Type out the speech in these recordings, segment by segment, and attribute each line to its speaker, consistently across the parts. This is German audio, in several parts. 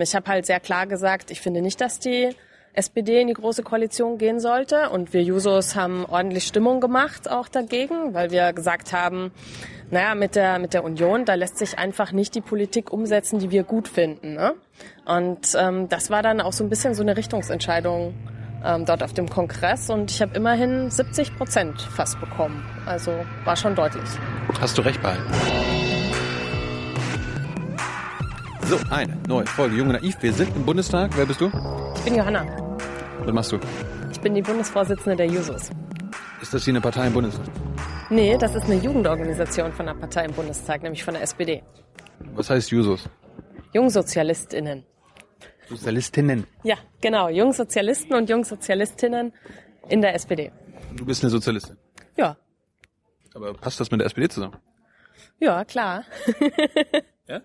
Speaker 1: Ich habe halt sehr klar gesagt, ich finde nicht, dass die SPD in die große Koalition gehen sollte. Und wir Jusos haben ordentlich Stimmung gemacht auch dagegen, weil wir gesagt haben, naja, mit der, mit der Union, da lässt sich einfach nicht die Politik umsetzen, die wir gut finden. Ne? Und ähm, das war dann auch so ein bisschen so eine Richtungsentscheidung ähm, dort auf dem Kongress. Und ich habe immerhin 70 Prozent fast bekommen. Also war schon deutlich.
Speaker 2: Hast du recht behalten. So, eine neue Folge Junge Naiv. Wir sind im Bundestag. Wer bist du?
Speaker 1: Ich bin Johanna.
Speaker 2: Was machst du?
Speaker 1: Ich bin die Bundesvorsitzende der Jusos.
Speaker 2: Ist das hier eine Partei im Bundestag?
Speaker 1: Nee, das ist eine Jugendorganisation von einer Partei im Bundestag, nämlich von der SPD.
Speaker 2: Was heißt Jusos?
Speaker 1: JungsozialistInnen.
Speaker 2: Sozialistinnen.
Speaker 1: Ja, genau. Jungsozialisten und Jungsozialistinnen in der SPD.
Speaker 2: Du bist eine Sozialistin.
Speaker 1: Ja.
Speaker 2: Aber passt das mit der SPD zusammen?
Speaker 1: Ja, klar.
Speaker 2: Ja?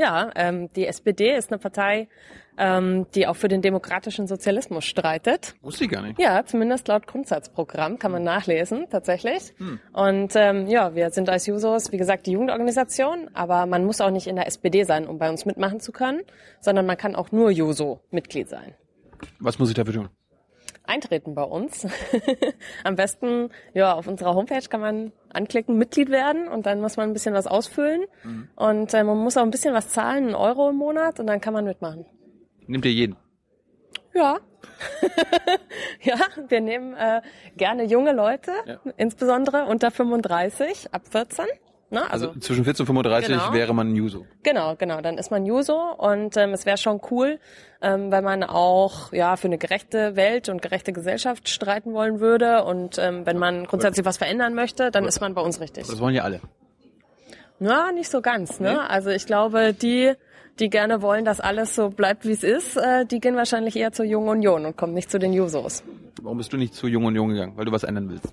Speaker 1: Ja, ähm, die SPD ist eine Partei, ähm, die auch für den demokratischen Sozialismus streitet.
Speaker 2: Wusste ich gar nicht.
Speaker 1: Ja, zumindest laut Grundsatzprogramm kann man nachlesen, tatsächlich. Und ähm, ja, wir sind als Jusos, wie gesagt, die Jugendorganisation, aber man muss auch nicht in der SPD sein, um bei uns mitmachen zu können, sondern man kann auch nur Juso-Mitglied sein.
Speaker 2: Was muss ich dafür tun?
Speaker 1: Eintreten bei uns. Am besten, ja, auf unserer Homepage kann man anklicken, Mitglied werden und dann muss man ein bisschen was ausfüllen und äh, man muss auch ein bisschen was zahlen, einen Euro im Monat und dann kann man mitmachen.
Speaker 2: Nehmt ihr jeden?
Speaker 1: Ja. ja, wir nehmen äh, gerne junge Leute,
Speaker 2: Ja.
Speaker 1: insbesondere unter 35, ab 14. Ne?
Speaker 2: Also,
Speaker 1: Also,
Speaker 2: zwischen 14 und 35
Speaker 1: Genau.
Speaker 2: wäre man ein Juso.
Speaker 1: genau, genau, dann ist man Juso und ähm, es wäre schon cool, ähm, wenn man auch ja für eine gerechte Welt und gerechte Gesellschaft streiten wollen würde und ähm, wenn man grundsätzlich was verändern möchte, dann ist man bei uns richtig.
Speaker 2: Das wollen ja alle.
Speaker 1: Ja, nicht so ganz, ne?
Speaker 2: Nee?
Speaker 1: Also ich glaube, die, die gerne wollen, dass alles so bleibt, wie es ist, äh, die gehen wahrscheinlich eher zur Jungen Union und kommen nicht zu den Jusos.
Speaker 2: Warum bist du nicht zu Jung und Jung gegangen? Weil du was ändern willst.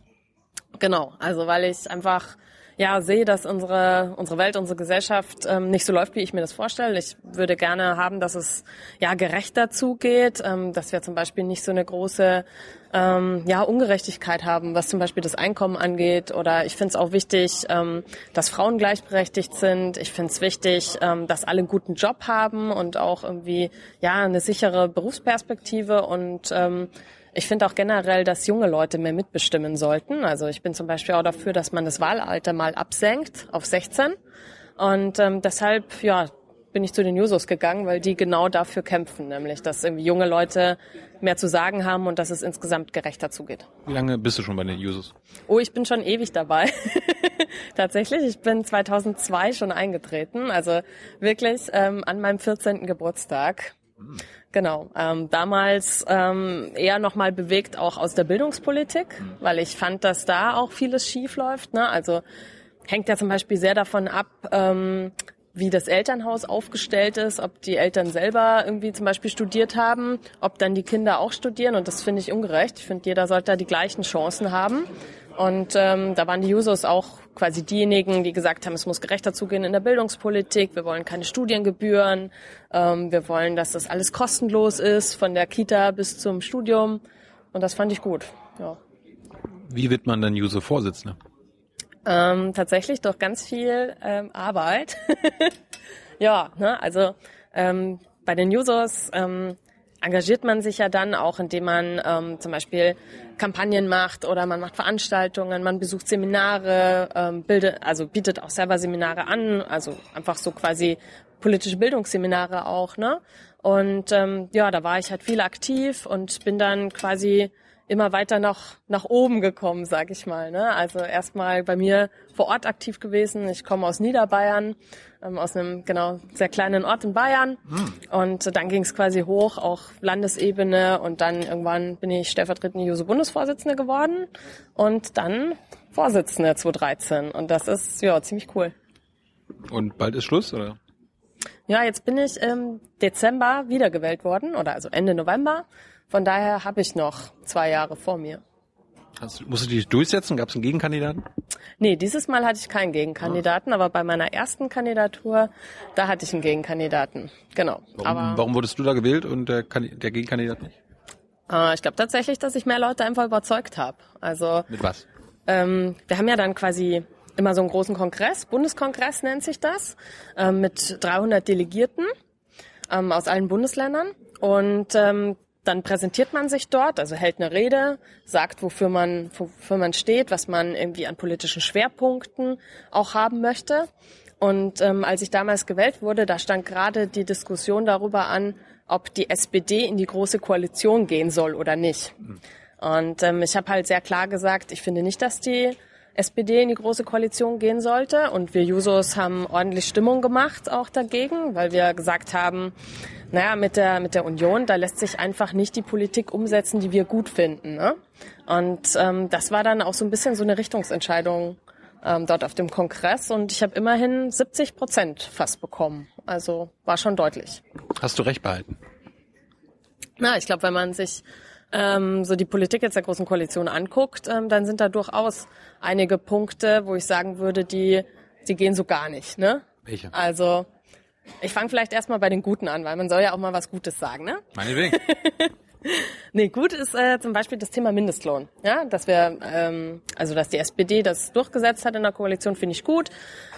Speaker 1: Genau, also weil ich einfach ja sehe, dass unsere unsere Welt, unsere Gesellschaft ähm, nicht so läuft, wie ich mir das vorstelle. Ich würde gerne haben, dass es ja gerechter zugeht, ähm, dass wir zum Beispiel nicht so eine große ähm, ja Ungerechtigkeit haben, was zum Beispiel das Einkommen angeht. Oder ich finde es auch wichtig, ähm, dass Frauen gleichberechtigt sind. Ich finde es wichtig, ähm, dass alle einen guten Job haben und auch irgendwie ja eine sichere Berufsperspektive und ähm, ich finde auch generell, dass junge Leute mehr mitbestimmen sollten. Also ich bin zum Beispiel auch dafür, dass man das Wahlalter mal absenkt auf 16. Und ähm, deshalb, ja, bin ich zu den Jusos gegangen, weil die genau dafür kämpfen, nämlich dass irgendwie junge Leute mehr zu sagen haben und dass es insgesamt gerechter zugeht.
Speaker 2: Wie lange bist du schon bei den Jusos?
Speaker 1: Oh, ich bin schon ewig dabei. Tatsächlich, ich bin 2002 schon eingetreten, also wirklich ähm, an meinem 14. Geburtstag. Genau, ähm, damals ähm, eher nochmal bewegt auch aus der Bildungspolitik, weil ich fand, dass da auch vieles schief läuft. Ne? Also hängt ja zum Beispiel sehr davon ab, ähm, wie das Elternhaus aufgestellt ist, ob die Eltern selber irgendwie zum Beispiel studiert haben, ob dann die Kinder auch studieren und das finde ich ungerecht. Ich finde, jeder sollte da die gleichen Chancen haben. Und ähm, da waren die Jusos auch quasi diejenigen, die gesagt haben, es muss gerechter zugehen in der Bildungspolitik. Wir wollen keine Studiengebühren. Ähm, wir wollen, dass das alles kostenlos ist, von der Kita bis zum Studium. Und das fand ich gut. Ja.
Speaker 2: Wie wird man dann Juso-Vorsitzender?
Speaker 1: Ähm, tatsächlich durch ganz viel ähm, Arbeit. ja, ne, also ähm, bei den Users ähm, engagiert man sich ja dann auch, indem man ähm, zum Beispiel Kampagnen macht oder man macht Veranstaltungen, man besucht Seminare, ähm, bildet, also bietet auch selber Seminare an, also einfach so quasi politische Bildungsseminare auch, ne? Und ähm, ja, da war ich halt viel aktiv und bin dann quasi immer weiter nach, nach oben gekommen, sag ich mal. Ne? Also erstmal bei mir vor Ort aktiv gewesen. Ich komme aus Niederbayern, ähm, aus einem genau sehr kleinen Ort in Bayern. Und dann ging es quasi hoch, auch Landesebene. Und dann irgendwann bin ich stellvertretende Juso-Bundesvorsitzende geworden und dann Vorsitzende 2013. Und das ist ja ziemlich cool.
Speaker 2: Und bald ist Schluss, oder?
Speaker 1: Ja, jetzt bin ich im Dezember wiedergewählt worden, oder also Ende November. Von daher habe ich noch zwei Jahre vor mir.
Speaker 2: Hast, musst du dich durchsetzen? Gab es einen Gegenkandidaten?
Speaker 1: Nee, dieses Mal hatte ich keinen Gegenkandidaten, aber bei meiner ersten Kandidatur, da hatte ich einen Gegenkandidaten. Genau.
Speaker 2: Warum,
Speaker 1: aber
Speaker 2: warum wurdest du da gewählt und der, der Gegenkandidat nicht?
Speaker 1: äh, ich glaube tatsächlich, dass ich mehr Leute einfach überzeugt habe. Also
Speaker 2: Mit was?
Speaker 1: ähm, wir haben ja dann quasi immer so einen großen Kongress, Bundeskongress nennt sich das, ähm, mit 300 Delegierten. ähm, aus allen Bundesländern. Und ähm, dann präsentiert man sich dort, also hält eine Rede, sagt, wofür man, wofür man steht, was man irgendwie an politischen Schwerpunkten auch haben möchte. Und ähm, als ich damals gewählt wurde, da stand gerade die Diskussion darüber an, ob die SPD in die große Koalition gehen soll oder nicht. Und ähm, ich habe halt sehr klar gesagt, ich finde nicht, dass die SPD in die große Koalition gehen sollte. Und wir Jusos haben ordentlich Stimmung gemacht auch dagegen, weil wir gesagt haben, naja, mit der, mit der Union, da lässt sich einfach nicht die Politik umsetzen, die wir gut finden. Ne? Und ähm, das war dann auch so ein bisschen so eine Richtungsentscheidung ähm, dort auf dem Kongress. Und ich habe immerhin 70 Prozent fast bekommen. Also war schon deutlich.
Speaker 2: Hast du recht behalten?
Speaker 1: Na, ich glaube, wenn man sich ähm, so die Politik jetzt der Großen Koalition anguckt, ähm, dann sind da durchaus einige Punkte, wo ich sagen würde, die, die gehen so gar nicht. Ne?
Speaker 2: Welche?
Speaker 1: Also ich fange vielleicht erstmal bei den Guten an, weil man soll ja auch mal was Gutes sagen, ne?
Speaker 2: Meinetwegen.
Speaker 1: Nee, gut ist äh, zum Beispiel das Thema Mindestlohn. Ja, dass wir, ähm, also dass die SPD das durchgesetzt hat in der Koalition, finde ich gut.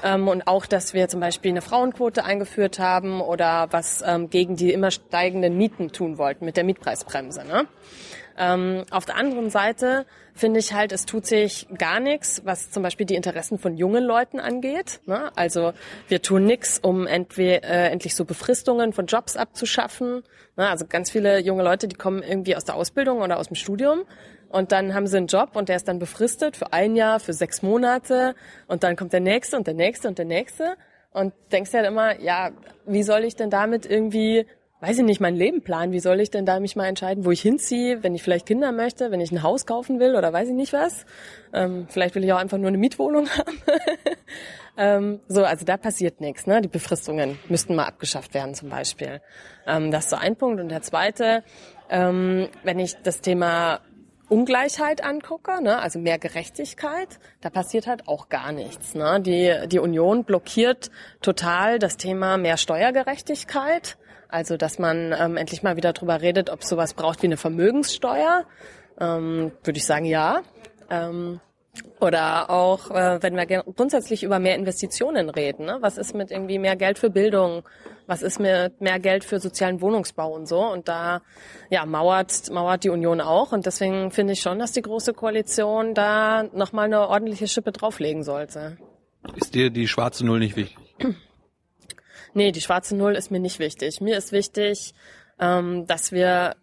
Speaker 1: Ähm, und auch, dass wir zum Beispiel eine Frauenquote eingeführt haben oder was ähm, gegen die immer steigenden Mieten tun wollten mit der Mietpreisbremse. Ne? Ähm, auf der anderen Seite finde ich halt, es tut sich gar nichts, was zum Beispiel die Interessen von jungen Leuten angeht. Ne? Also wir tun nichts, um äh, endlich so Befristungen von Jobs abzuschaffen. Ne? Also ganz viele junge Leute, die kommen irgendwie aus der Ausbildung oder aus dem Studium und dann haben sie einen Job und der ist dann befristet für ein Jahr, für sechs Monate und dann kommt der nächste und der nächste und der nächste und denkst halt immer, ja, wie soll ich denn damit irgendwie weiß ich nicht, mein Leben planen. Wie soll ich denn da mich mal entscheiden, wo ich hinziehe, wenn ich vielleicht Kinder möchte, wenn ich ein Haus kaufen will oder weiß ich nicht was. Ähm, vielleicht will ich auch einfach nur eine Mietwohnung haben. ähm, so, also da passiert nichts. Ne? Die Befristungen müssten mal abgeschafft werden zum Beispiel. Ähm, das ist so ein Punkt. Und der zweite, ähm, wenn ich das Thema Ungleichheit angucke, ne, also mehr Gerechtigkeit, da passiert halt auch gar nichts. Ne? Die, die Union blockiert total das Thema mehr Steuergerechtigkeit. Also, dass man ähm, endlich mal wieder drüber redet, ob sowas braucht wie eine Vermögenssteuer. Ähm, Würde ich sagen, ja. Ähm, oder auch, äh, wenn wir grundsätzlich über mehr Investitionen reden. Ne? Was ist mit irgendwie mehr Geld für Bildung? Was ist mit mehr Geld für sozialen Wohnungsbau und so? Und da ja, mauert, mauert die Union auch. Und deswegen finde ich schon, dass die Große Koalition da nochmal eine ordentliche Schippe drauflegen sollte.
Speaker 2: Ist dir die schwarze Null nicht wichtig?
Speaker 1: Nee, die schwarze Null ist mir nicht wichtig. Mir ist wichtig, ähm, dass wir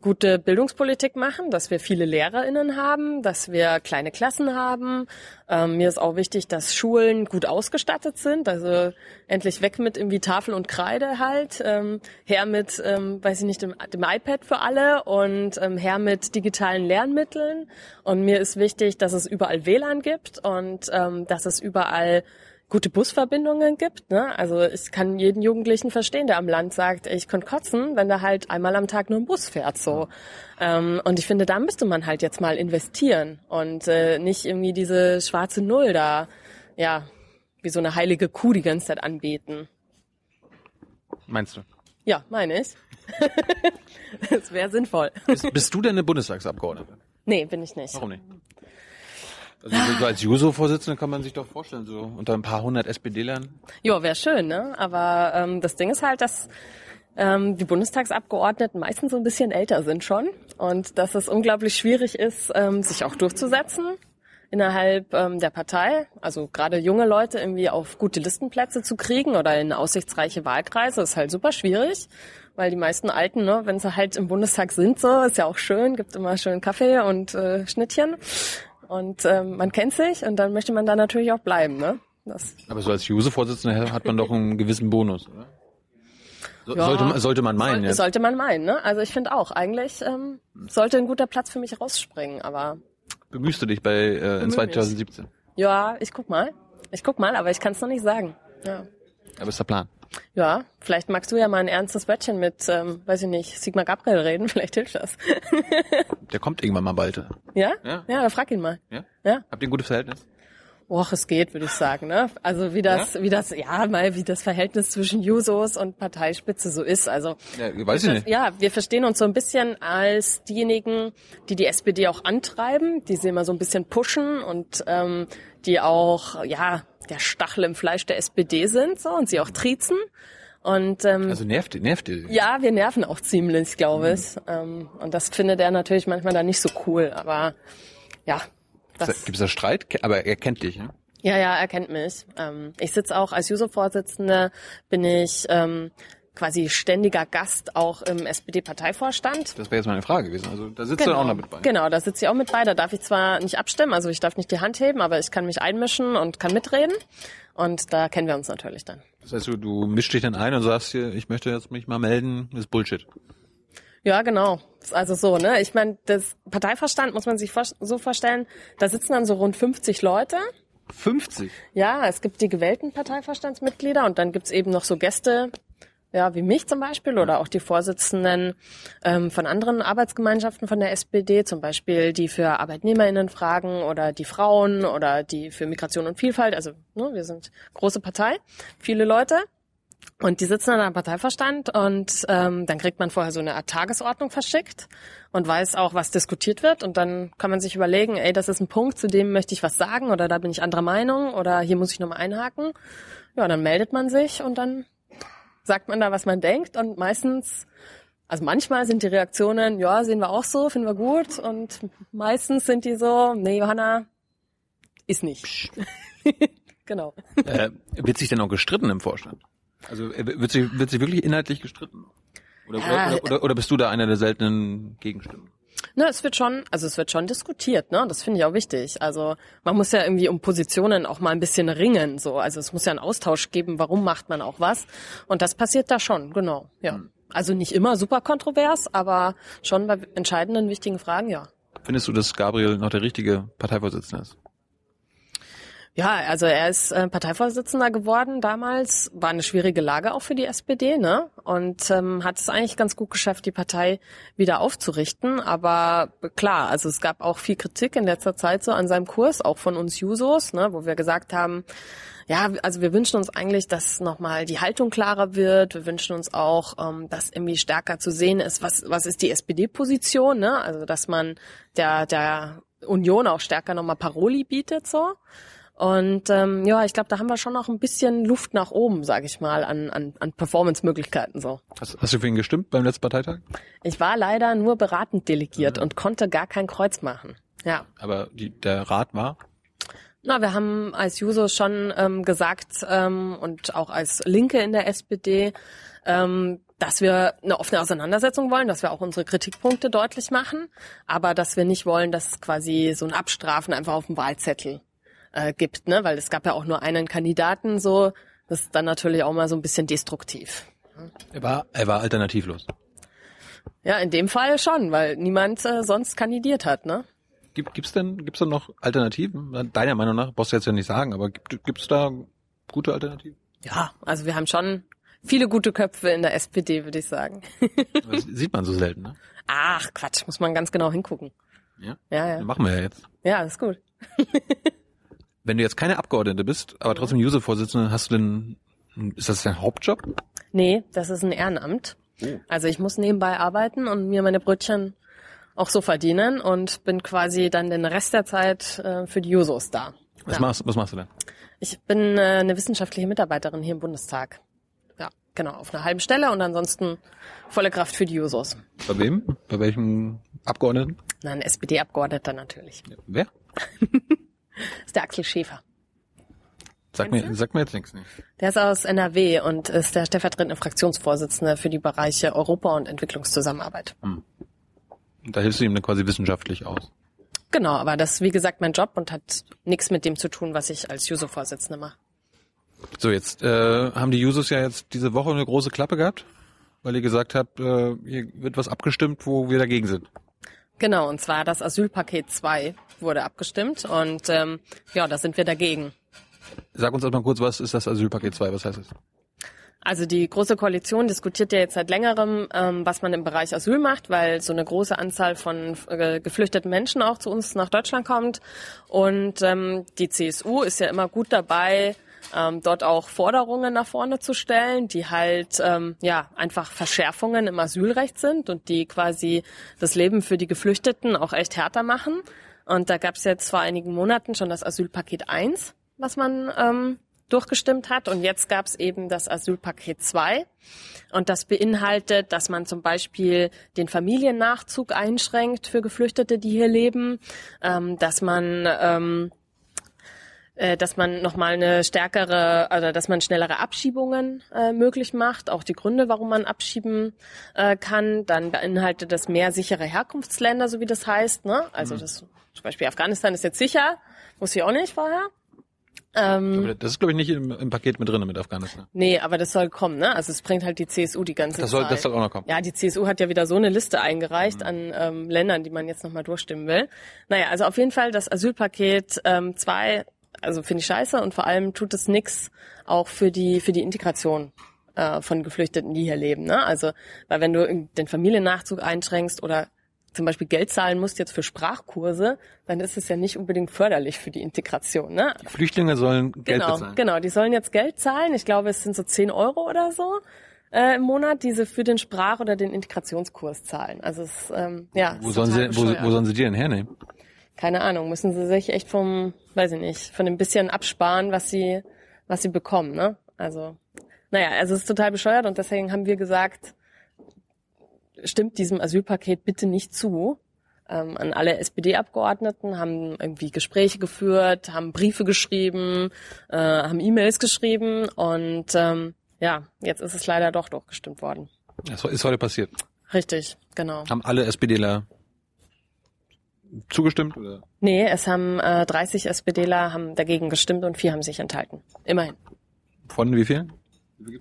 Speaker 1: gute Bildungspolitik machen, dass wir viele LehrerInnen haben, dass wir kleine Klassen haben. Ähm, mir ist auch wichtig, dass Schulen gut ausgestattet sind, also endlich weg mit irgendwie Tafel und Kreide halt, ähm, her mit, ähm, weiß ich nicht, dem, dem iPad für alle und ähm, her mit digitalen Lernmitteln. Und mir ist wichtig, dass es überall WLAN gibt und ähm, dass es überall gute Busverbindungen gibt. Ne? Also ich kann jeden Jugendlichen verstehen, der am Land sagt, ich könnte kotzen, wenn da halt einmal am Tag nur ein Bus fährt. So. Ähm, und ich finde, da müsste man halt jetzt mal investieren und äh, nicht irgendwie diese schwarze Null da, ja, wie so eine heilige Kuh die ganze Zeit anbeten.
Speaker 2: Meinst du?
Speaker 1: Ja, meine ich. das wäre sinnvoll.
Speaker 2: Bist, bist du denn eine Bundestagsabgeordnete?
Speaker 1: Nee, bin ich nicht.
Speaker 2: Warum nicht? Also so als Juso-Vorsitzende kann man sich doch vorstellen, so unter ein paar hundert SPD-Lern.
Speaker 1: Ja, wäre schön, ne? Aber ähm, das Ding ist halt, dass ähm, die Bundestagsabgeordneten meistens so ein bisschen älter sind schon und dass es unglaublich schwierig ist, ähm, sich auch durchzusetzen innerhalb ähm, der Partei, also gerade junge Leute irgendwie auf gute Listenplätze zu kriegen oder in aussichtsreiche Wahlkreise, ist halt super schwierig, weil die meisten Alten, ne, wenn sie halt im Bundestag sind, so ist ja auch schön, gibt immer schön Kaffee und äh, Schnittchen. Und ähm, man kennt sich und dann möchte man da natürlich auch bleiben. Ne?
Speaker 2: Das Aber so als Juse-Vorsitzender hat man doch einen gewissen Bonus, oder? So, ja, sollte, sollte man meinen,
Speaker 1: soll,
Speaker 2: ja.
Speaker 1: Sollte man meinen, ne? Also ich finde auch, eigentlich ähm, sollte ein guter Platz für mich rausspringen, aber.
Speaker 2: Bemühst du dich bei äh, in 2017?
Speaker 1: Ja, ich guck mal. Ich guck mal, aber ich kann es noch nicht sagen. Ja.
Speaker 2: Aber ist der Plan.
Speaker 1: Ja, vielleicht magst du ja mal ein ernstes Wörtchen mit, ähm, weiß ich nicht, Sigmar Gabriel reden, vielleicht hilft das.
Speaker 2: Der kommt irgendwann mal bald.
Speaker 1: Ja? Ja, ja dann frag ihn mal.
Speaker 2: Ja? ja? Habt ihr ein gutes Verhältnis?
Speaker 1: Och, es geht, würde ich sagen, ne? Also wie das, ja? wie das, ja, mal wie das Verhältnis zwischen Jusos und Parteispitze so ist. Also
Speaker 2: ja, weiß ich nicht.
Speaker 1: Ja, wir verstehen uns so ein bisschen als diejenigen, die die SPD auch antreiben, die sie immer so ein bisschen pushen und ähm, die auch, ja, der Stachel im Fleisch der SPD sind so und sie auch triezen. Und ähm,
Speaker 2: also nervt, nervt ihr?
Speaker 1: Ja, wir nerven auch ziemlich, glaube ich. Mhm. Ähm, und das findet er natürlich manchmal dann nicht so cool. Aber ja.
Speaker 2: Gibt es da Streit? Aber er kennt dich, ne?
Speaker 1: Ja, ja, er kennt mich. Ähm, ich sitze auch als User-Vorsitzende, bin ich ähm, quasi ständiger Gast auch im SPD-Parteivorstand.
Speaker 2: Das wäre jetzt meine Frage gewesen. Also da sitzt genau. du auch noch mit bei.
Speaker 1: Genau, da sitze ich auch mit bei. Da darf ich zwar nicht abstimmen, also ich darf nicht die Hand heben, aber ich kann mich einmischen und kann mitreden. Und da kennen wir uns natürlich dann.
Speaker 2: Das heißt, du, du mischst dich dann ein und sagst hier, ich möchte jetzt mich mal melden, das ist Bullshit.
Speaker 1: Ja, genau. Also so, ne? Ich meine, das Parteiverstand muss man sich so vorstellen, da sitzen dann so rund 50 Leute
Speaker 2: 50?
Speaker 1: Ja, es gibt die gewählten Parteivorstandsmitglieder und dann gibt's eben noch so Gäste, ja, wie mich zum Beispiel oder auch die Vorsitzenden ähm, von anderen Arbeitsgemeinschaften von der SPD, zum Beispiel die für ArbeitnehmerInnen fragen oder die Frauen oder die für Migration und Vielfalt. Also ne, wir sind große Partei, viele Leute. Und die sitzen dann am Parteiverstand und ähm, dann kriegt man vorher so eine Art Tagesordnung verschickt und weiß auch, was diskutiert wird. Und dann kann man sich überlegen, ey, das ist ein Punkt, zu dem möchte ich was sagen oder da bin ich anderer Meinung oder hier muss ich nochmal einhaken. Ja, dann meldet man sich und dann sagt man da, was man denkt. Und meistens, also manchmal sind die Reaktionen, ja, sehen wir auch so, finden wir gut. Und meistens sind die so, nee, Johanna, ist nicht. genau.
Speaker 2: Äh, wird sich denn auch gestritten im Vorstand? Also äh, wird sie, wird sie wirklich inhaltlich gestritten? Oder, ja, oder, oder, oder bist du da einer der seltenen Gegenstimmen?
Speaker 1: Na, es wird schon, also es wird schon diskutiert, ne? Das finde ich auch wichtig. Also man muss ja irgendwie um Positionen auch mal ein bisschen ringen, so. Also es muss ja einen Austausch geben, warum macht man auch was. Und das passiert da schon, genau, ja. Hm. Also nicht immer super kontrovers, aber schon bei entscheidenden, wichtigen Fragen, ja.
Speaker 2: Findest du, dass Gabriel noch der richtige Parteivorsitzende ist?
Speaker 1: Ja, also er ist äh, Parteivorsitzender geworden damals, war eine schwierige Lage auch für die SPD, ne? Und ähm, hat es eigentlich ganz gut geschafft, die Partei wieder aufzurichten. Aber klar, also es gab auch viel Kritik in letzter Zeit so an seinem Kurs, auch von uns Jusos, ne, wo wir gesagt haben, ja, also wir wünschen uns eigentlich, dass nochmal die Haltung klarer wird. Wir wünschen uns auch, ähm, dass irgendwie stärker zu sehen ist, was, was ist die SPD-Position, ne? Also dass man der, der Union auch stärker nochmal Paroli bietet so. Und ähm, ja, ich glaube, da haben wir schon noch ein bisschen Luft nach oben, sage ich mal, an, an, an Performance-Möglichkeiten so.
Speaker 2: Hast, hast du für ihn gestimmt beim letzten Parteitag?
Speaker 1: Ich war leider nur beratend delegiert ja. und konnte gar kein Kreuz machen. Ja.
Speaker 2: Aber die, der Rat war?
Speaker 1: Na, wir haben als Juso schon ähm, gesagt ähm, und auch als Linke in der SPD, ähm, dass wir eine offene Auseinandersetzung wollen, dass wir auch unsere Kritikpunkte deutlich machen, aber dass wir nicht wollen, dass quasi so ein Abstrafen einfach auf dem Wahlzettel äh, gibt, ne? Weil es gab ja auch nur einen Kandidaten, so das ist dann natürlich auch mal so ein bisschen destruktiv.
Speaker 2: Er war, er war alternativlos.
Speaker 1: Ja, in dem Fall schon, weil niemand äh, sonst kandidiert hat, ne?
Speaker 2: Gibt, gibt's denn, gibt's denn noch Alternativen? Deiner Meinung nach, brauchst du jetzt ja nicht sagen, aber gibt, gibt's da gute Alternativen?
Speaker 1: Ja, also wir haben schon viele gute Köpfe in der SPD, würde ich sagen.
Speaker 2: das sieht man so selten, ne?
Speaker 1: Ach, Quatsch, muss man ganz genau hingucken.
Speaker 2: Ja? Ja, ja. machen wir ja jetzt.
Speaker 1: Ja, ist gut.
Speaker 2: Wenn du jetzt keine Abgeordnete bist, aber trotzdem User-Vorsitzende, hast du denn, ist das dein Hauptjob?
Speaker 1: Nee, das ist ein Ehrenamt. Oh. Also ich muss nebenbei arbeiten und mir meine Brötchen auch so verdienen und bin quasi dann den Rest der Zeit äh, für die Jusos da.
Speaker 2: Was, ja. machst, was machst du denn?
Speaker 1: Ich bin äh, eine wissenschaftliche Mitarbeiterin hier im Bundestag. Ja, genau, auf einer halben Stelle und ansonsten volle Kraft für die Jusos.
Speaker 2: Bei wem? Bei welchem Abgeordneten?
Speaker 1: Nein, SPD-Abgeordneter natürlich.
Speaker 2: Ja, wer?
Speaker 1: Das ist der Axel Schäfer.
Speaker 2: Sag mir, sag mir jetzt nichts nicht.
Speaker 1: Der ist aus NRW und ist der stellvertretende Fraktionsvorsitzende für die Bereiche Europa und Entwicklungszusammenarbeit. Hm.
Speaker 2: Da hilfst du ihm dann quasi wissenschaftlich aus.
Speaker 1: Genau, aber das ist wie gesagt mein Job und hat nichts mit dem zu tun, was ich als Juso-Vorsitzende mache.
Speaker 2: So, jetzt äh, haben die Jusos ja jetzt diese Woche eine große Klappe gehabt, weil ihr gesagt habt, äh, hier wird was abgestimmt, wo wir dagegen sind.
Speaker 1: Genau, und zwar das Asylpaket 2 wurde abgestimmt und ähm, ja, da sind wir dagegen.
Speaker 2: Sag uns mal kurz, was ist das Asylpaket 2? Was heißt es?
Speaker 1: Also die Große Koalition diskutiert ja jetzt seit längerem, ähm, was man im Bereich Asyl macht, weil so eine große Anzahl von äh, geflüchteten Menschen auch zu uns nach Deutschland kommt. Und ähm, die CSU ist ja immer gut dabei, ähm, dort auch Forderungen nach vorne zu stellen, die halt ähm, ja einfach Verschärfungen im Asylrecht sind und die quasi das Leben für die Geflüchteten auch echt härter machen. Und da gab es jetzt vor einigen Monaten schon das Asylpaket 1, was man ähm, durchgestimmt hat. Und jetzt gab es eben das Asylpaket 2. Und das beinhaltet, dass man zum Beispiel den Familiennachzug einschränkt für Geflüchtete, die hier leben, ähm, dass man ähm, äh, dass man nochmal eine stärkere, also dass man schnellere Abschiebungen äh, möglich macht, auch die Gründe, warum man abschieben äh, kann. Dann beinhaltet das mehr sichere Herkunftsländer, so wie das heißt. Ne? Also mhm. das zum Beispiel Afghanistan ist jetzt sicher, wusste ich auch nicht vorher.
Speaker 2: Ähm, das ist, glaube ich, nicht im, im, Paket mit drin mit Afghanistan.
Speaker 1: Nee, aber das soll kommen, ne? Also es bringt halt die CSU die ganze
Speaker 2: das soll,
Speaker 1: Zeit.
Speaker 2: Das soll auch noch kommen.
Speaker 1: Ja, die CSU hat ja wieder so eine Liste eingereicht mhm. an ähm, Ländern, die man jetzt nochmal durchstimmen will. Naja, also auf jeden Fall das Asylpaket 2 ähm, also finde ich scheiße und vor allem tut es nix auch für die für die Integration äh, von Geflüchteten, die hier leben. Ne? Also weil wenn du den Familiennachzug einschränkst oder zum Beispiel Geld zahlen musst jetzt für Sprachkurse, dann ist es ja nicht unbedingt förderlich für die Integration. Ne?
Speaker 2: Die Flüchtlinge sollen Geld
Speaker 1: genau,
Speaker 2: bezahlen.
Speaker 1: Genau, die sollen jetzt Geld zahlen. Ich glaube, es sind so 10 Euro oder so äh, im Monat, die sie für den Sprach- oder den Integrationskurs zahlen. Also es, ähm, ja.
Speaker 2: Wo sollen sie, wo, wo sollen sie die denn hernehmen?
Speaker 1: Keine Ahnung, müssen sie sich echt vom, weiß ich nicht, von dem bisschen absparen, was sie, was sie bekommen, ne? Also, naja, also es ist total bescheuert und deswegen haben wir gesagt, stimmt diesem Asylpaket bitte nicht zu. Ähm, an alle SPD-Abgeordneten haben irgendwie Gespräche geführt, haben Briefe geschrieben, äh, haben E-Mails geschrieben und ähm, ja, jetzt ist es leider doch durchgestimmt worden.
Speaker 2: Das ist heute passiert.
Speaker 1: Richtig, genau.
Speaker 2: Haben alle SPDler zugestimmt? Oder?
Speaker 1: Nee, es haben äh, 30 SPDler haben dagegen gestimmt und vier haben sich enthalten. Immerhin.
Speaker 2: Von wie viel?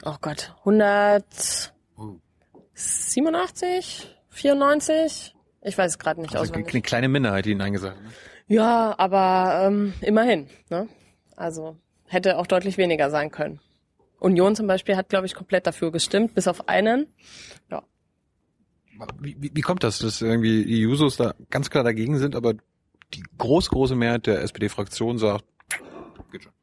Speaker 1: Oh Gott, 187, 94? Ich weiß es gerade nicht
Speaker 2: also auswendig. Eine kleine Minderheit, die ihn eingesagt ne?
Speaker 1: Ja, aber ähm, immerhin. Ne? Also hätte auch deutlich weniger sein können. Union zum Beispiel hat, glaube ich, komplett dafür gestimmt, bis auf einen.
Speaker 2: Wie, wie, wie kommt das, dass irgendwie die Jusos da ganz klar dagegen sind, aber die große, große Mehrheit der SPD-Fraktion sagt, geht schon.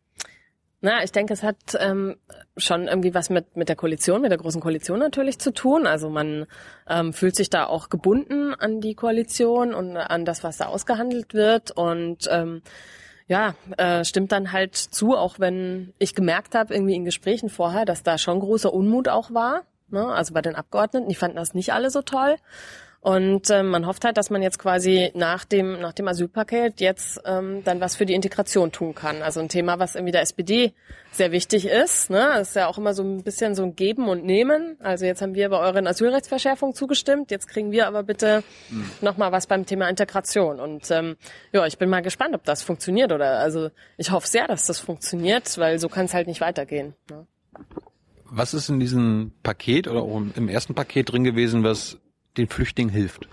Speaker 1: Na, ich denke, es hat ähm, schon irgendwie was mit mit der Koalition, mit der großen Koalition natürlich zu tun. Also man ähm, fühlt sich da auch gebunden an die Koalition und an das, was da ausgehandelt wird und ähm, ja, äh, stimmt dann halt zu, auch wenn ich gemerkt habe, irgendwie in Gesprächen vorher, dass da schon großer Unmut auch war ne? also bei den Abgeordneten. Die fanden das nicht alle so toll. Und ähm, man hofft halt, dass man jetzt quasi nach dem nach dem Asylpaket jetzt ähm, dann was für die Integration tun kann. Also ein Thema, was irgendwie der SPD sehr wichtig ist. Ne? Das ist ja auch immer so ein bisschen so ein Geben und Nehmen. Also jetzt haben wir bei euren Asylrechtsverschärfungen zugestimmt. Jetzt kriegen wir aber bitte mhm. noch mal was beim Thema Integration. Und ähm, ja, ich bin mal gespannt, ob das funktioniert oder also ich hoffe sehr, dass das funktioniert, weil so kann es halt nicht weitergehen. Ne?
Speaker 2: Was ist in diesem Paket oder auch im ersten Paket drin gewesen, was den Flüchtlingen hilft?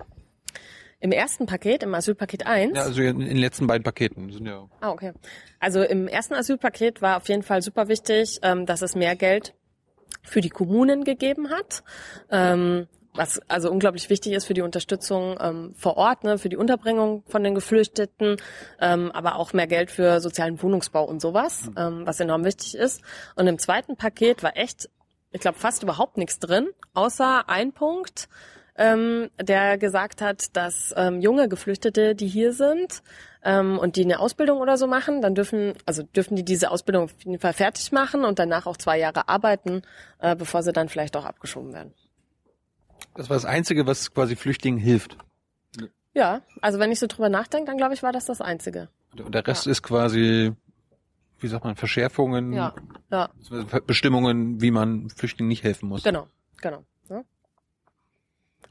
Speaker 1: Im ersten Paket, im Asylpaket 1?
Speaker 2: Ja, also in den letzten beiden Paketen sind ja.
Speaker 1: Ah, okay. Also im ersten Asylpaket war auf jeden Fall super wichtig, ähm, dass es mehr Geld für die Kommunen gegeben hat. Ähm, was also unglaublich wichtig ist für die Unterstützung ähm, vor Ort, ne, für die Unterbringung von den Geflüchteten, ähm, aber auch mehr Geld für sozialen Wohnungsbau und sowas, mhm. ähm, was enorm wichtig ist. Und im zweiten Paket war echt, ich glaube, fast überhaupt nichts drin, außer ein Punkt, ähm, der gesagt hat, dass ähm, junge Geflüchtete, die hier sind ähm, und die eine Ausbildung oder so machen, dann dürfen, also dürfen die diese Ausbildung auf jeden Fall fertig machen und danach auch zwei Jahre arbeiten, äh, bevor sie dann vielleicht auch abgeschoben werden.
Speaker 2: Das war das Einzige, was quasi Flüchtlingen hilft.
Speaker 1: Ja, also wenn ich so drüber nachdenke, dann glaube ich, war das das Einzige.
Speaker 2: Und der Rest ja. ist quasi, wie sagt man, Verschärfungen,
Speaker 1: ja. Ja.
Speaker 2: Bestimmungen, wie man Flüchtlingen nicht helfen muss.
Speaker 1: Genau, genau. Ja.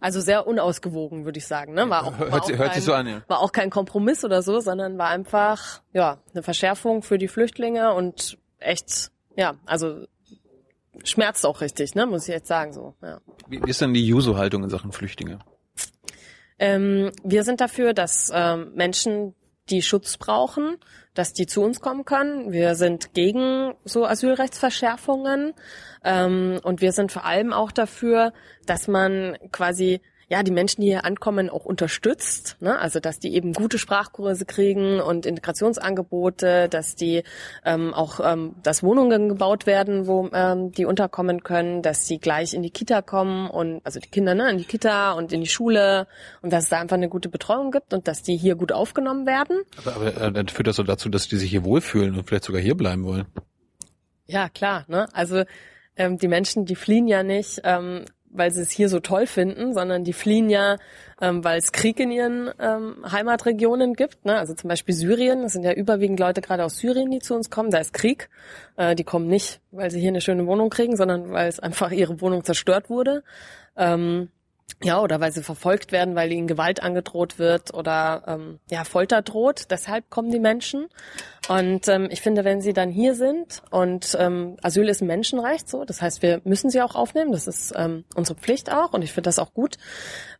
Speaker 1: Also sehr unausgewogen, würde ich sagen. Ne? War auch, war hört,
Speaker 2: auch hört kein, so an, ja.
Speaker 1: War auch kein Kompromiss oder so, sondern war einfach ja eine Verschärfung für die Flüchtlinge und echt, ja, also schmerzt auch richtig, ne, muss ich jetzt sagen so. Ja.
Speaker 2: Wie ist denn die Juso-Haltung in Sachen Flüchtlinge?
Speaker 1: Ähm, wir sind dafür, dass ähm, Menschen, die Schutz brauchen, dass die zu uns kommen können. Wir sind gegen so Asylrechtsverschärfungen ähm, und wir sind vor allem auch dafür, dass man quasi ja, die Menschen, die hier ankommen, auch unterstützt. Ne? Also, dass die eben gute Sprachkurse kriegen und Integrationsangebote, dass die ähm, auch, ähm, dass Wohnungen gebaut werden, wo ähm, die unterkommen können, dass sie gleich in die Kita kommen und, also die Kinder, ne, in die Kita und in die Schule und dass es da einfach eine gute Betreuung gibt und dass die hier gut aufgenommen werden.
Speaker 2: Aber, aber äh, dann führt das so dazu, dass die sich hier wohlfühlen und vielleicht sogar hier bleiben wollen.
Speaker 1: Ja, klar. Ne? Also ähm, die Menschen, die fliehen ja nicht, ähm, weil sie es hier so toll finden, sondern die fliehen ja, ähm, weil es Krieg in ihren ähm, Heimatregionen gibt. Ne? Also zum Beispiel Syrien. Das sind ja überwiegend Leute gerade aus Syrien, die zu uns kommen. Da ist Krieg. Äh, die kommen nicht, weil sie hier eine schöne Wohnung kriegen, sondern weil es einfach ihre Wohnung zerstört wurde. Ähm, ja, oder weil sie verfolgt werden, weil ihnen Gewalt angedroht wird oder ähm, ja, Folter droht. Deshalb kommen die Menschen. Und ähm, ich finde, wenn sie dann hier sind und ähm, Asyl ist ein Menschenrecht, so, das heißt, wir müssen sie auch aufnehmen, das ist ähm, unsere Pflicht auch und ich finde das auch gut,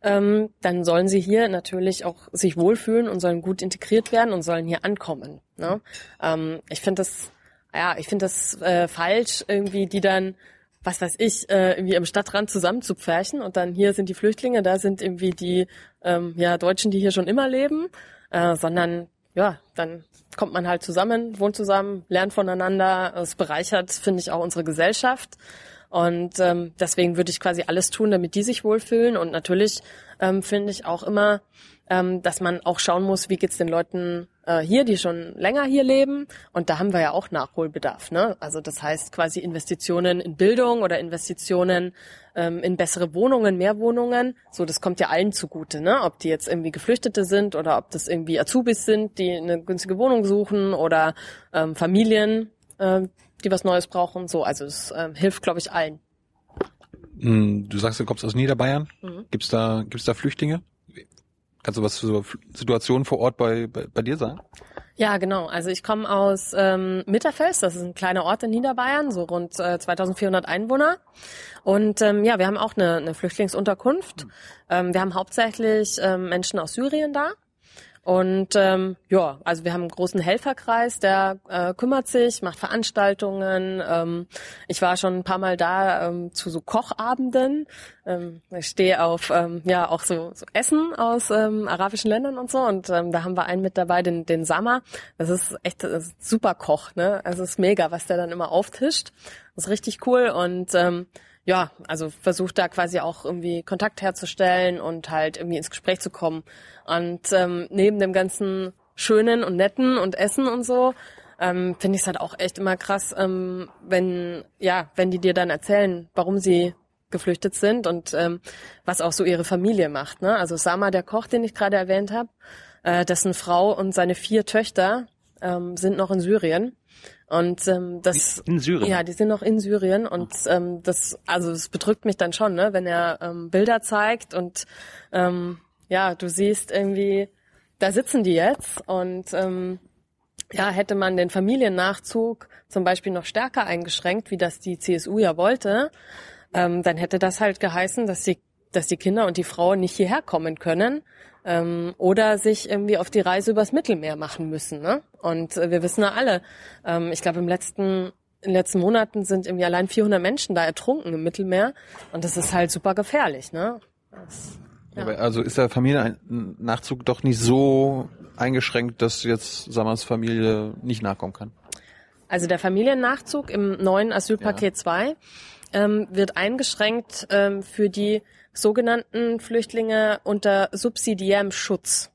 Speaker 1: ähm, dann sollen sie hier natürlich auch sich wohlfühlen und sollen gut integriert werden und sollen hier ankommen. Ne? Ähm, ich finde das, ja, ich finde das äh, falsch, irgendwie die dann was weiß ich, äh, irgendwie am Stadtrand zusammenzupferchen und dann hier sind die Flüchtlinge, da sind irgendwie die ähm, ja, Deutschen, die hier schon immer leben, äh, sondern ja, dann kommt man halt zusammen, wohnt zusammen, lernt voneinander. Es bereichert, finde ich, auch unsere Gesellschaft. Und ähm, deswegen würde ich quasi alles tun, damit die sich wohlfühlen. Und natürlich ähm, finde ich auch immer, ähm, dass man auch schauen muss, wie geht's den Leuten äh, hier, die schon länger hier leben. Und da haben wir ja auch Nachholbedarf. Ne? Also das heißt quasi Investitionen in Bildung oder Investitionen ähm, in bessere Wohnungen, mehr Wohnungen. So, das kommt ja allen zugute. Ne? Ob die jetzt irgendwie Geflüchtete sind oder ob das irgendwie Azubis sind, die eine günstige Wohnung suchen oder ähm, Familien, äh, die was Neues brauchen. So, also es äh, hilft, glaube ich, allen.
Speaker 2: Hm, du sagst, du kommst aus Niederbayern. Mhm. Gibt's da, gibt's da Flüchtlinge? Kannst du was zur Situation vor Ort bei, bei, bei dir sagen?
Speaker 1: Ja, genau. Also ich komme aus ähm, Mitterfels, das ist ein kleiner Ort in Niederbayern, so rund äh, 2400 Einwohner. Und ähm, ja, wir haben auch eine, eine Flüchtlingsunterkunft. Mhm. Ähm, wir haben hauptsächlich ähm, Menschen aus Syrien da. Und ähm, ja, also wir haben einen großen Helferkreis, der äh, kümmert sich, macht Veranstaltungen. Ähm, ich war schon ein paar Mal da ähm, zu so Kochabenden. Ähm, ich stehe auf ähm, ja auch so, so Essen aus ähm, arabischen Ländern und so. Und ähm, da haben wir einen mit dabei, den, den Sama. Das ist echt das ist super Koch, ne? Also es ist mega, was der dann immer auftischt. Das ist richtig cool und ähm, ja, also versucht da quasi auch irgendwie Kontakt herzustellen und halt irgendwie ins Gespräch zu kommen. Und ähm, neben dem ganzen Schönen und Netten und Essen und so, ähm, finde ich es halt auch echt immer krass, ähm, wenn, ja, wenn die dir dann erzählen, warum sie geflüchtet sind und ähm, was auch so ihre Familie macht. Ne? Also Sama, der Koch, den ich gerade erwähnt habe, äh, dessen Frau und seine vier Töchter ähm, sind noch in Syrien und ähm, das
Speaker 2: in Syrien.
Speaker 1: Ja, die sind noch in Syrien und ähm, das also es bedrückt mich dann schon, ne, wenn er ähm, Bilder zeigt und ähm, ja, du siehst irgendwie, da sitzen die jetzt und ähm, ja, hätte man den Familiennachzug zum Beispiel noch stärker eingeschränkt, wie das die CSU ja wollte, ähm, dann hätte das halt geheißen, dass die, dass die Kinder und die Frau nicht hierher kommen können, ähm, oder sich irgendwie auf die Reise übers Mittelmeer machen müssen. Ne? Und äh, wir wissen ja alle, ähm, ich glaube im letzten in den letzten Monaten sind irgendwie allein 400 Menschen da ertrunken im Mittelmeer und das ist halt super gefährlich. Ne? Das,
Speaker 2: ja. Also ist der Familiennachzug doch nicht so eingeschränkt, dass jetzt Sammers Familie nicht nachkommen kann?
Speaker 1: Also der Familiennachzug im neuen Asylpaket 2 ja. ähm, wird eingeschränkt ähm, für die sogenannten Flüchtlinge unter subsidiärem Schutz.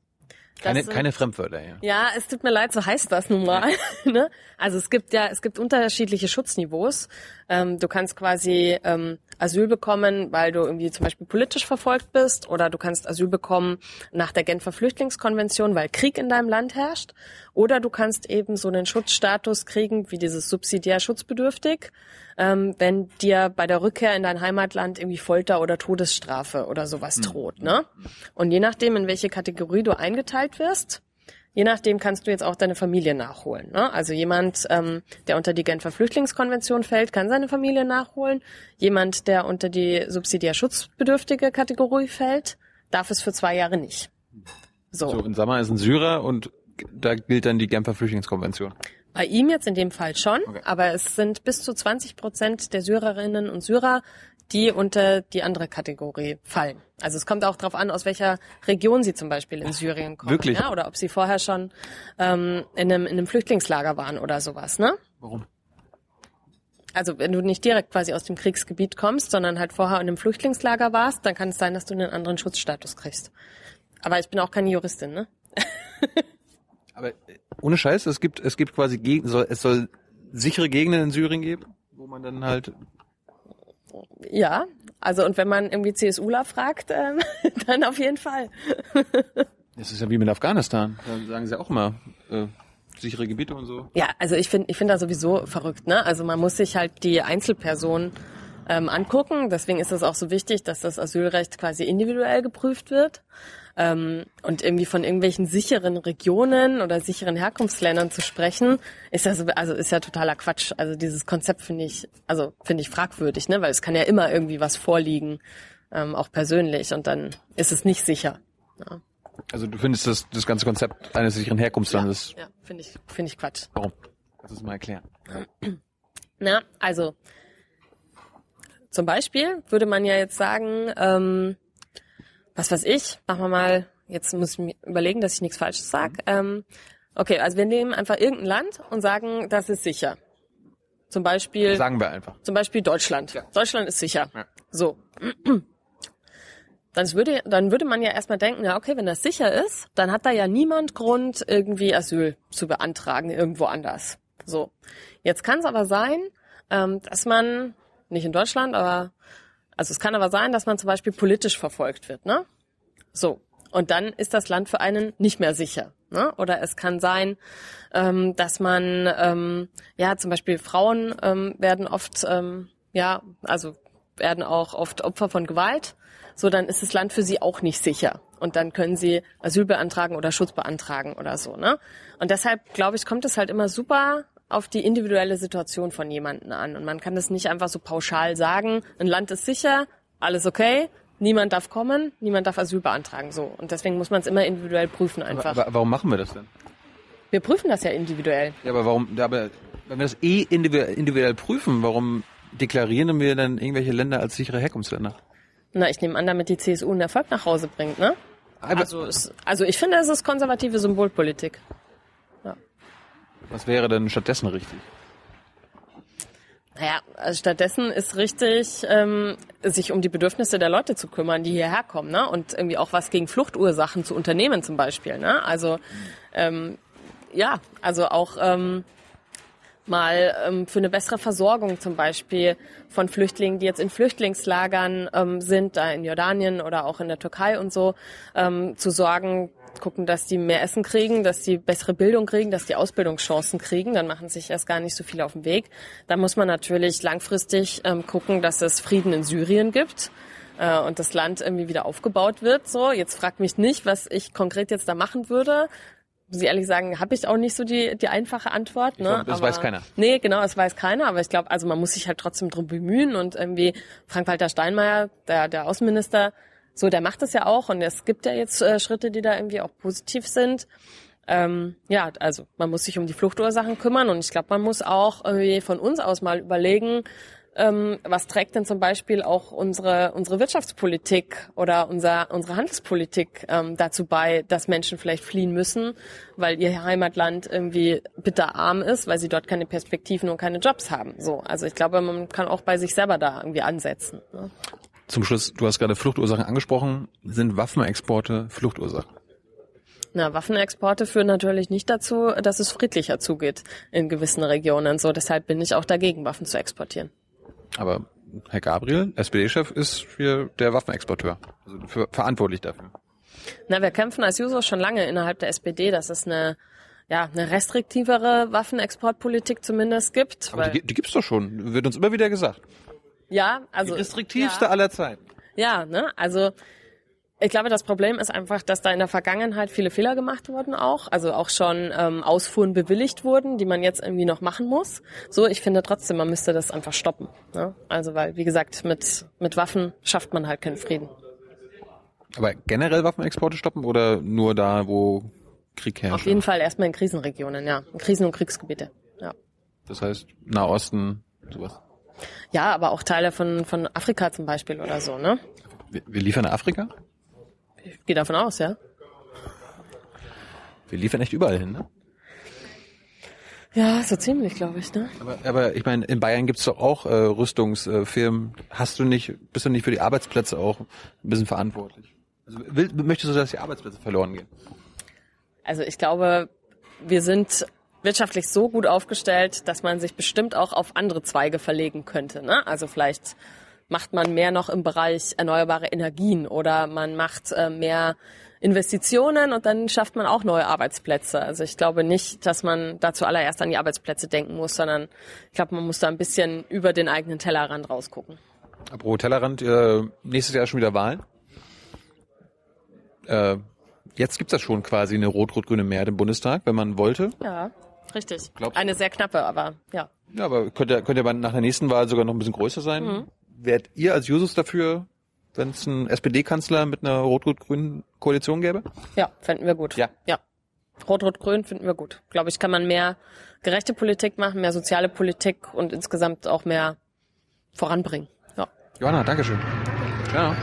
Speaker 2: Keine, sind, keine Fremdwörter, ja.
Speaker 1: Ja, es tut mir leid, so heißt das nun mal. ne? Also es gibt ja, es gibt unterschiedliche Schutzniveaus. Ähm, du kannst quasi ähm, Asyl bekommen, weil du irgendwie zum Beispiel politisch verfolgt bist, oder du kannst Asyl bekommen nach der Genfer Flüchtlingskonvention, weil Krieg in deinem Land herrscht, oder du kannst eben so einen Schutzstatus kriegen, wie dieses subsidiär schutzbedürftig, ähm, wenn dir bei der Rückkehr in dein Heimatland irgendwie Folter oder Todesstrafe oder sowas hm. droht. Ne? Und je nachdem, in welche Kategorie du eingeteilt wirst, Je nachdem kannst du jetzt auch deine Familie nachholen. Ne? Also jemand, ähm, der unter die Genfer Flüchtlingskonvention fällt, kann seine Familie nachholen. Jemand, der unter die subsidiär schutzbedürftige Kategorie fällt, darf es für zwei Jahre nicht.
Speaker 2: So, so in Sommer ist ein Syrer und da gilt dann die Genfer Flüchtlingskonvention.
Speaker 1: Bei ihm jetzt in dem Fall schon, okay. aber es sind bis zu 20 Prozent der Syrerinnen und Syrer, die unter die andere Kategorie fallen. Also es kommt auch darauf an, aus welcher Region sie zum Beispiel in Syrien kommen.
Speaker 2: Wirklich?
Speaker 1: Ja, oder ob sie vorher schon ähm, in, einem, in einem Flüchtlingslager waren oder sowas. Ne?
Speaker 2: Warum?
Speaker 1: Also wenn du nicht direkt quasi aus dem Kriegsgebiet kommst, sondern halt vorher in einem Flüchtlingslager warst, dann kann es sein, dass du einen anderen Schutzstatus kriegst. Aber ich bin auch keine Juristin, ne?
Speaker 2: Aber ohne Scheiß, es gibt, es gibt quasi, es soll sichere Gegenden in Syrien geben, wo man dann halt
Speaker 1: ja, also und wenn man irgendwie CSUler fragt, ähm, dann auf jeden Fall.
Speaker 2: das ist ja wie mit Afghanistan. Da sagen sie auch immer, äh, sichere Gebiete und so.
Speaker 1: Ja, also ich finde ich finde da sowieso verrückt, ne? Also man muss sich halt die Einzelperson ähm, angucken. Deswegen ist es auch so wichtig, dass das Asylrecht quasi individuell geprüft wird. Ähm, und irgendwie von irgendwelchen sicheren Regionen oder sicheren Herkunftsländern zu sprechen, ist ja so, also ist ja totaler Quatsch. Also dieses Konzept finde ich, also finde ich fragwürdig, ne? Weil es kann ja immer irgendwie was vorliegen, ähm, auch persönlich, und dann ist es nicht sicher. Ja.
Speaker 2: Also du findest das, das ganze Konzept eines sicheren Herkunftslandes.
Speaker 1: Ja, ja finde ich, finde ich Quatsch.
Speaker 2: Warum? Kannst du es mal erklären?
Speaker 1: Na, also zum Beispiel würde man ja jetzt sagen, ähm, was weiß ich, machen wir mal, jetzt muss ich mir überlegen, dass ich nichts Falsches sage. Ähm, okay, also wir nehmen einfach irgendein Land und sagen, das ist sicher. Zum Beispiel.
Speaker 2: Sagen wir einfach.
Speaker 1: Zum Beispiel Deutschland. Ja. Deutschland ist sicher. Ja. So. Dann würde, dann würde man ja erstmal denken, ja, okay, wenn das sicher ist, dann hat da ja niemand Grund, irgendwie Asyl zu beantragen, irgendwo anders. So. Jetzt kann es aber sein, ähm, dass man nicht in Deutschland, aber also es kann aber sein, dass man zum Beispiel politisch verfolgt wird, ne? So. Und dann ist das Land für einen nicht mehr sicher. Ne? Oder es kann sein, ähm, dass man, ähm, ja, zum Beispiel Frauen ähm, werden oft, ähm, ja, also werden auch oft Opfer von Gewalt. So, dann ist das Land für sie auch nicht sicher. Und dann können sie Asyl beantragen oder Schutz beantragen oder so, ne? Und deshalb, glaube ich, kommt es halt immer super auf die individuelle Situation von jemandem an. Und man kann das nicht einfach so pauschal sagen, ein Land ist sicher, alles okay, niemand darf kommen, niemand darf Asyl beantragen. So. Und deswegen muss man es immer individuell prüfen einfach.
Speaker 2: Aber, aber, warum machen wir das denn?
Speaker 1: Wir prüfen das ja individuell.
Speaker 2: Ja, aber warum, aber wenn wir das eh individuell prüfen, warum deklarieren wir dann irgendwelche Länder als sichere Herkunftsländer?
Speaker 1: Na, ich nehme an, damit die CSU einen Erfolg nach Hause bringt, ne? Also, also ich finde, es ist konservative Symbolpolitik.
Speaker 2: Was wäre denn stattdessen richtig?
Speaker 1: Naja, also stattdessen ist richtig, ähm, sich um die Bedürfnisse der Leute zu kümmern, die hierher kommen, ne? Und irgendwie auch was gegen Fluchtursachen zu unternehmen zum Beispiel, ne? Also ähm, ja, also auch ähm, mal ähm, für eine bessere Versorgung zum Beispiel von Flüchtlingen, die jetzt in Flüchtlingslagern ähm, sind, da in Jordanien oder auch in der Türkei und so, ähm, zu sorgen, gucken, dass die mehr Essen kriegen, dass die bessere Bildung kriegen, dass die Ausbildungschancen kriegen. Dann machen sich erst gar nicht so viele auf den Weg. Dann muss man natürlich langfristig ähm, gucken, dass es Frieden in Syrien gibt äh, und das Land irgendwie wieder aufgebaut wird. So, jetzt fragt mich nicht, was ich konkret jetzt da machen würde. Muss ich ehrlich sagen, habe ich auch nicht so die, die einfache Antwort. Ne?
Speaker 2: Glaub, das aber, weiß keiner.
Speaker 1: Nee, genau, das weiß keiner. Aber ich glaube, also man muss sich halt trotzdem drum bemühen. Und irgendwie Frank-Walter Steinmeier, der, der Außenminister, so, der macht es ja auch und es gibt ja jetzt äh, Schritte, die da irgendwie auch positiv sind. Ähm, ja, also man muss sich um die Fluchtursachen kümmern und ich glaube, man muss auch irgendwie von uns aus mal überlegen, ähm, was trägt denn zum Beispiel auch unsere unsere Wirtschaftspolitik oder unser unsere Handelspolitik ähm, dazu bei, dass Menschen vielleicht fliehen müssen, weil ihr Heimatland irgendwie bitterarm ist, weil sie dort keine Perspektiven und keine Jobs haben. So, also ich glaube, man kann auch bei sich selber da irgendwie ansetzen. Ne?
Speaker 2: Zum Schluss, du hast gerade Fluchtursachen angesprochen. Sind Waffenexporte Fluchtursachen?
Speaker 1: Na, Waffenexporte führen natürlich nicht dazu, dass es friedlicher zugeht in gewissen Regionen. So, deshalb bin ich auch dagegen, Waffen zu exportieren.
Speaker 2: Aber Herr Gabriel, SPD-Chef, ist für der Waffenexporteur, also für, verantwortlich dafür.
Speaker 1: Na, wir kämpfen als Jusos schon lange innerhalb der SPD, dass es eine ja, eine restriktivere Waffenexportpolitik zumindest gibt.
Speaker 2: Aber die, die gibt's doch schon, wird uns immer wieder gesagt.
Speaker 1: Ja, also.
Speaker 2: Die restriktivste ja. aller Zeiten.
Speaker 1: Ja, ne, also, ich glaube, das Problem ist einfach, dass da in der Vergangenheit viele Fehler gemacht wurden auch, also auch schon ähm, Ausfuhren bewilligt wurden, die man jetzt irgendwie noch machen muss. So, ich finde trotzdem, man müsste das einfach stoppen. Ne? Also weil, wie gesagt, mit mit Waffen schafft man halt keinen Frieden.
Speaker 2: Aber generell Waffenexporte stoppen oder nur da, wo Krieg herrscht?
Speaker 1: Auf jeden Fall erstmal in Krisenregionen, ja, in Krisen- und Kriegsgebiete. Ja.
Speaker 2: Das heißt Nahosten, sowas.
Speaker 1: Ja, aber auch Teile von, von Afrika zum Beispiel oder so, ne?
Speaker 2: Wir, wir liefern Afrika?
Speaker 1: Ich gehe davon aus, ja.
Speaker 2: Wir liefern echt überall hin, ne?
Speaker 1: Ja, so ziemlich, glaube ich, ne?
Speaker 2: Aber, aber ich meine, in Bayern gibt's doch auch äh, Rüstungsfirmen. Hast du nicht, bist du nicht für die Arbeitsplätze auch ein bisschen verantwortlich? Also will, möchtest du, dass die Arbeitsplätze verloren gehen?
Speaker 1: Also ich glaube, wir sind wirtschaftlich so gut aufgestellt, dass man sich bestimmt auch auf andere Zweige verlegen könnte. Ne? Also vielleicht macht man mehr noch im Bereich erneuerbare Energien oder man macht äh, mehr Investitionen und dann schafft man auch neue Arbeitsplätze. Also ich glaube nicht, dass man da zuallererst an die Arbeitsplätze denken muss, sondern ich glaube, man muss da ein bisschen über den eigenen Tellerrand rausgucken.
Speaker 2: Apropos Tellerrand, äh, nächstes Jahr schon wieder Wahlen. Äh, jetzt gibt's ja schon quasi eine rot-rot-grüne Mehrheit im Bundestag, wenn man wollte.
Speaker 1: Ja, richtig. Glaubst eine sehr knappe, aber ja.
Speaker 2: Ja, aber könnte, könnte ja nach der nächsten Wahl sogar noch ein bisschen größer sein. Mhm. Wärt ihr als Jusos dafür, wenn es einen SPD-Kanzler mit einer rot-rot-grünen Koalition gäbe?
Speaker 1: Ja, fänden wir gut.
Speaker 2: Ja.
Speaker 1: Ja. Rot-Rot-Grün finden wir gut. Glaube ich, kann man mehr gerechte Politik machen, mehr soziale Politik und insgesamt auch mehr voranbringen. Ja.
Speaker 2: Johanna, Dankeschön. Ja.